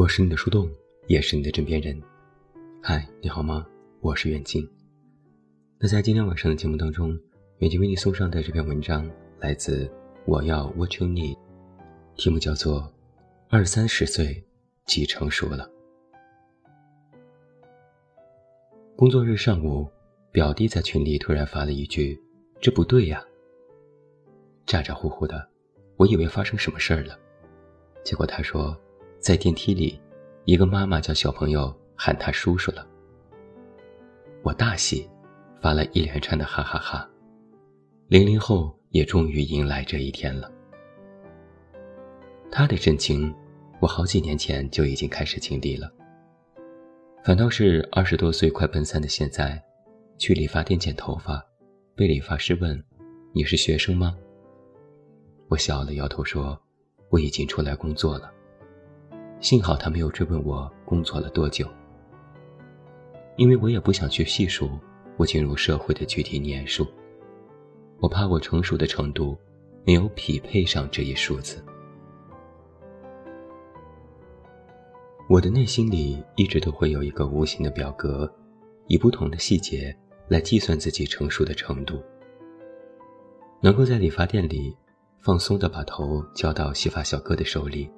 我是你的树洞，也是你的枕边人。嗨，你好吗？我是远近。那在今天晚上的节目当中，远近为你送上的这篇文章来自《我要 What You Need》，题目叫做《二三十岁即成熟了》。工作日上午，表弟在群里突然发了一句：“这不对呀！”咋咋呼呼的，我以为发生什么事儿了。结果他说，在电梯里，一个妈妈叫小朋友喊他叔叔了。我大喜，发了一连串的哈哈哈。零零后也终于迎来这一天了。他的震惊，我好几年前就已经开始经历了。反倒是二十多岁快奔三的现在，去理发店剪头发，被理发师问：“你是学生吗？”我笑了，摇头说。我已经出来工作了，幸好他没有追问我工作了多久，因为我也不想去细数我进入社会的具体年数，我怕我成熟的程度没有匹配上这一数字。我的内心里一直都会有一个无形的表格，以不同的细节来计算自己成熟的程度，能够在理发店里。放松地把头交到洗发小哥的手里，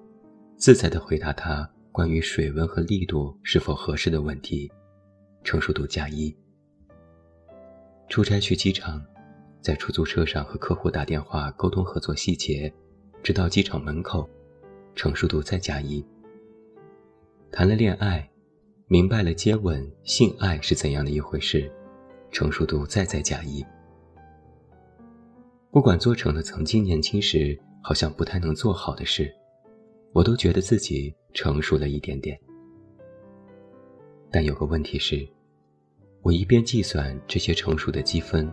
自在地回答他关于水温和力度是否合适的问题，成熟度加一。出差去机场，在出租车上和客户打电话沟通合作细节，直到机场门口，成熟度再加一。谈了恋爱，明白了接吻、性爱是怎样的一回事，成熟度再再加一。不管做成了曾经年轻时好像不太能做好的事，我都觉得自己成熟了一点点。但有个问题是，我一边计算这些成熟的积分，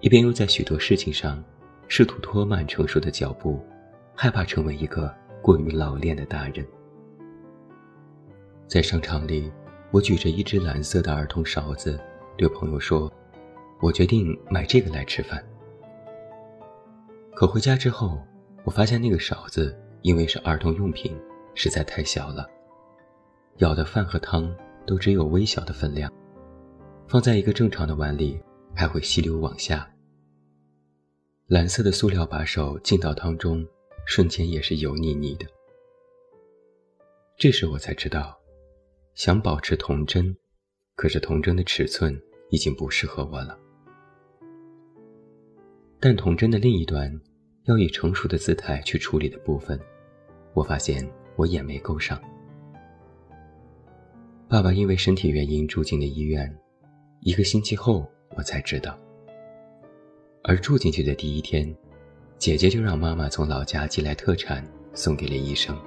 一边又在许多事情上试图拖慢成熟的脚步，害怕成为一个过于老练的大人。在商场里，我举着一只蓝色的儿童勺子，对朋友说：“我决定买这个来吃饭。”可回家之后，我发现那个勺子因为是儿童用品，实在太小了，舀的饭和汤都只有微小的分量，放在一个正常的碗里还会吸溜往下。蓝色的塑料把手进到汤中，瞬间也是油腻腻的。这时我才知道，想保持童真，可是童真的尺寸已经不适合我了。但童真的另一端，要以成熟的姿态去处理的部分，我发现我也没够上。爸爸因为身体原因住进了医院，一个星期后我才知道。而住进去的第一天，姐姐就让妈妈从老家寄来特产送给了医生。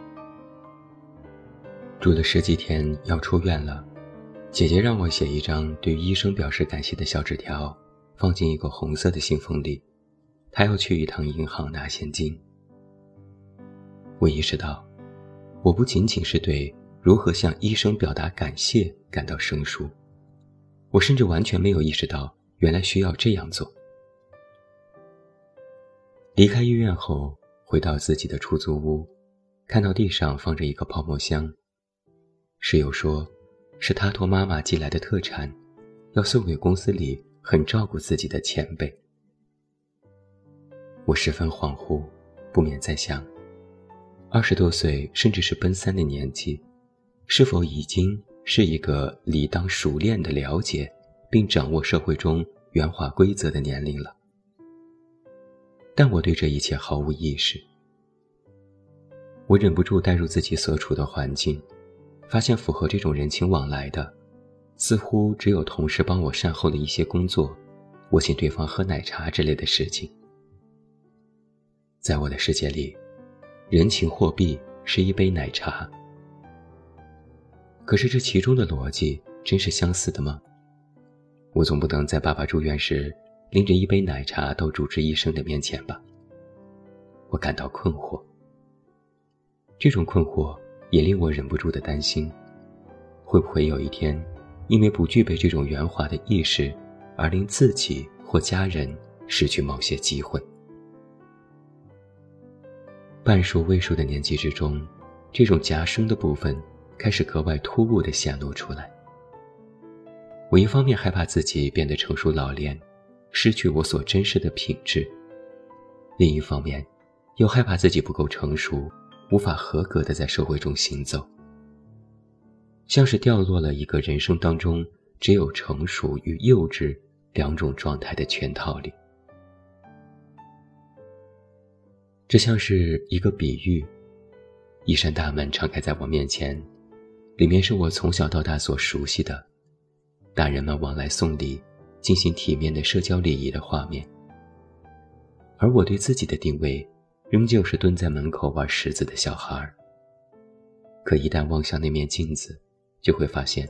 住了十几天要出院了，姐姐让我写一张对医生表示感谢的小纸条，放进一个红色的信封里。她要去一趟银行拿现金。我意识到，我不仅仅是对如何向医生表达感谢感到生疏，我甚至完全没有意识到原来需要这样做。离开医院后，回到自己的出租屋，看到地上放着一个泡沫箱，室友说，是他托妈妈寄来的特产，要送给公司里很照顾自己的前辈。我十分恍惚，不免在想：二十多岁，甚至是奔三的年纪，是否已经是一个理当熟练的了解并掌握社会中圆滑规则的年龄了？但我对这一切毫无意识。我忍不住带入自己所处的环境，发现符合这种人情往来的，似乎只有同事帮我善后的一些工作，我请对方喝奶茶之类的事情。在我的世界里，人情货币是一杯奶茶。可是这其中的逻辑真是相似的吗？我总不能在爸爸住院时拎着一杯奶茶到主治医生的面前吧？我感到困惑。这种困惑也令我忍不住的担心，会不会有一天，因为不具备这种圆滑的意识，而令自己或家人失去某些机会？半数位数的年纪之中，这种夹生的部分开始格外突兀地显露出来。我一方面害怕自己变得成熟老练，失去我所珍视的品质；另一方面，又害怕自己不够成熟，无法合格的在社会中行走。像是掉落了一个人生当中只有成熟与幼稚两种状态的圈套里。这像是一个比喻，一扇大门敞开在我面前，里面是我从小到大所熟悉的，大人们往来送礼、进行体面的社交礼仪的画面。而我对自己的定位，仍旧是蹲在门口玩石子的小孩儿。可一旦望向那面镜子，就会发现，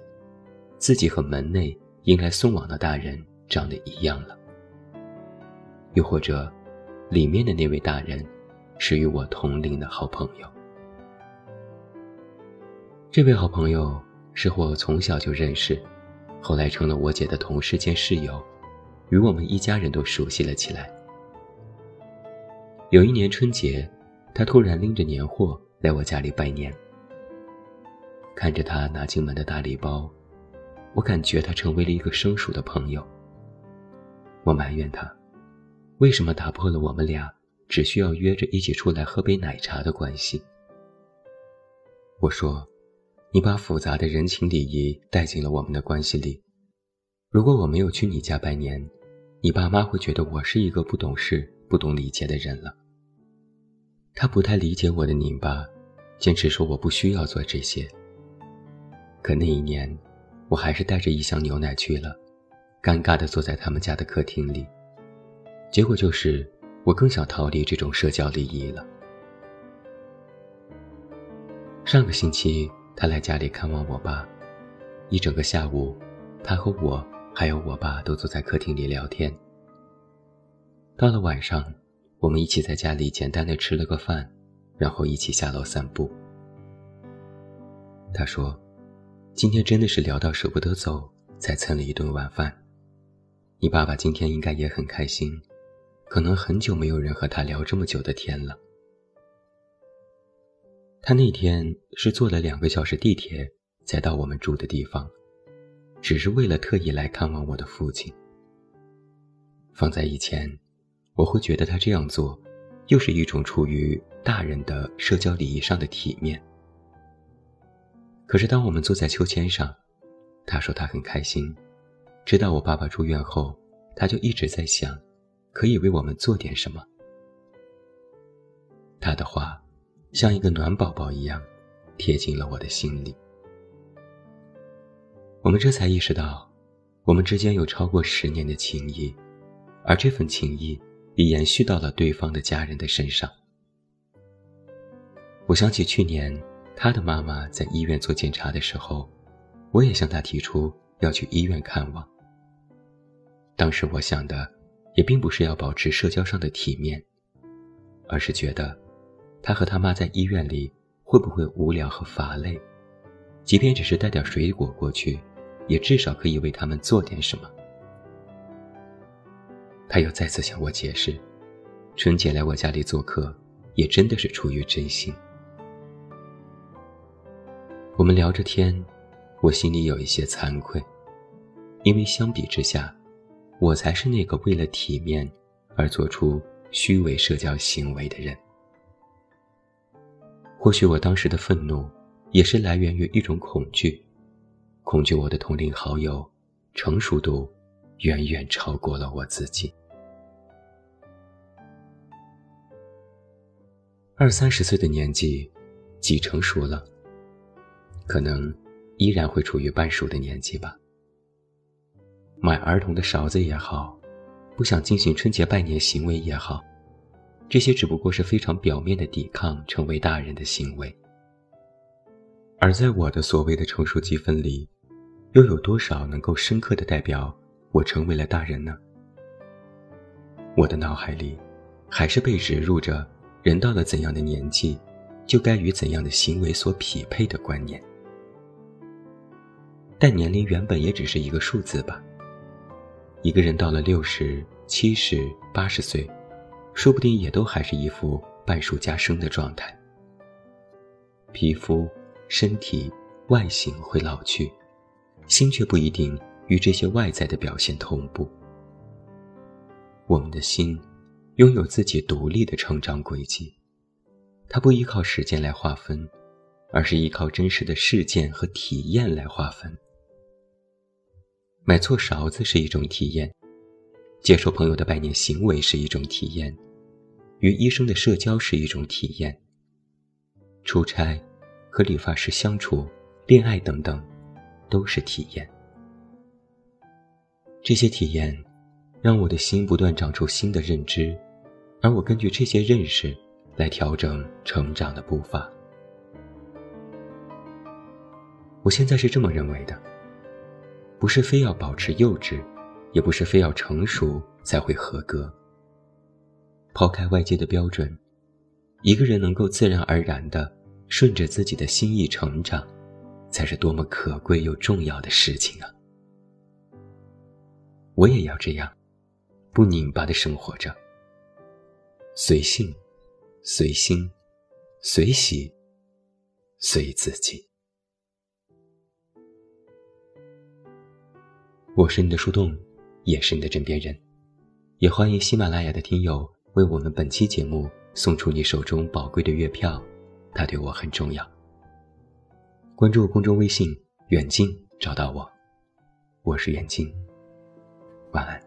自己和门内迎来送往的大人长得一样了。又或者，里面的那位大人，是与我同龄的好朋友。这位好朋友是我从小就认识，后来成了我姐的同事兼室友，与我们一家人都熟悉了起来。有一年春节，他突然拎着年货来我家里拜年。看着他拿进门的大礼包，我感觉他成为了一个生疏的朋友。我埋怨他，为什么打破了我们俩只需要约着一起出来喝杯奶茶的关系？我说，你把复杂的人情礼仪带进了我们的关系里。如果我没有去你家拜年，你爸妈会觉得我是一个不懂事、不懂礼节的人了。他不太理解我的拧巴，坚持说我不需要做这些。可那一年，我还是带着一箱牛奶去了，尴尬地坐在他们家的客厅里。结果就是，我更想逃离这种社交礼仪了。上个星期，他来家里看望我爸，一整个下午，他和我还有我爸都坐在客厅里聊天。到了晚上，我们一起在家里简单的吃了个饭，然后一起下楼散步。他说。今天真的是聊到舍不得走，才蹭了一顿晚饭。你爸爸今天应该也很开心，可能很久没有人和他聊这么久的天了。他那天是坐了两个小时地铁才到我们住的地方，只是为了特意来看望我的父亲。放在以前，我会觉得他这样做，又是一种出于大人的社交礼仪上的体面。可是，当我们坐在秋千上，他说他很开心，知道我爸爸住院后，他就一直在想，可以为我们做点什么。他的话，像一个暖宝宝一样，贴进了我的心里。我们这才意识到，我们之间有超过十年的情谊，而这份情谊也延续到了对方的家人的身上。我想起去年。他的妈妈在医院做检查的时候，我也向他提出要去医院看望。当时我想的，也并不是要保持社交上的体面，而是觉得，他和他妈在医院里会不会无聊和乏累？即便只是带点水果过去，也至少可以为他们做点什么。他又再次向我解释，春节来我家里做客，也真的是出于真心。我们聊着天，我心里有一些惭愧，因为相比之下，我才是那个为了体面而做出虚伪社交行为的人。或许我当时的愤怒，也是来源于一种恐惧，恐惧我的同龄好友成熟度远远超过了我自己。二三十岁的年纪，几成熟了？可能依然会处于半熟的年纪吧。买儿童的勺子也好，不想进行春节拜年行为也好，这些只不过是非常表面的抵抗成为大人的行为。而在我的所谓的成熟积分里，又有多少能够深刻的代表我成为了大人呢？我的脑海里，还是被植入着人到了怎样的年纪，就该与怎样的行为所匹配的观念。但年龄原本也只是一个数字吧。一个人到了六十七十八十岁，说不定也都还是一副半熟加生的状态。皮肤、身体、外形会老去，心却不一定与这些外在的表现同步。我们的心拥有自己独立的成长轨迹，它不依靠时间来划分，而是依靠真实的事件和体验来划分。买错勺子是一种体验，接受朋友的拜年行为是一种体验，与医生的社交是一种体验。出差、和理发师相处、恋爱等等，都是体验。这些体验。让我的心不断长出新的认知，而我根据这些认识来调整成长的步伐。我现在是这么认为的：不是非要保持幼稚，也不是非要成熟才会合格。抛开外界的标准，一个人能够自然而然的顺着自己的心意成长，才是多么可贵又重要的事情啊！我也要这样。不拧巴的生活着，随性、随心、随喜、随自己。我是你的树洞，也是你的枕边人，也欢迎喜马拉雅的听友为我们本期节目送出你手中宝贵的月票，它对我很重要。关注公众微信“远近”，找到我，我是远近。晚安